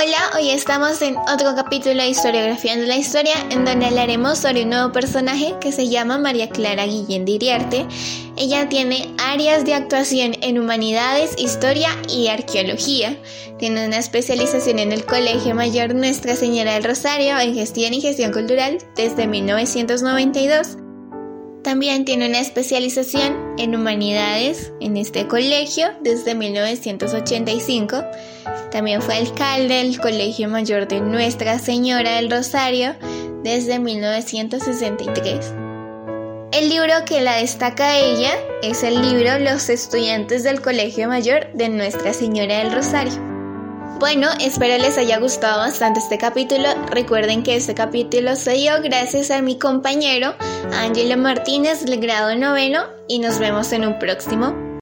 Hola, hoy estamos en otro capítulo de Historiografía de la Historia, en donde hablaremos sobre un nuevo personaje que se llama María Clara Guillén de Iriarte. Ella tiene áreas de actuación en humanidades, historia y arqueología. Tiene una especialización en el Colegio Mayor Nuestra Señora del Rosario en gestión y gestión cultural desde 1992. También tiene una especialización en humanidades en este colegio desde 1985. También fue alcalde del Colegio Mayor de Nuestra Señora del Rosario desde 1963. El libro que la destaca a ella es el libro Los estudiantes del Colegio Mayor de Nuestra Señora del Rosario. Bueno, espero les haya gustado bastante este capítulo. Recuerden que este capítulo se dio gracias a mi compañero Ángelo Martínez del grado noveno y nos vemos en un próximo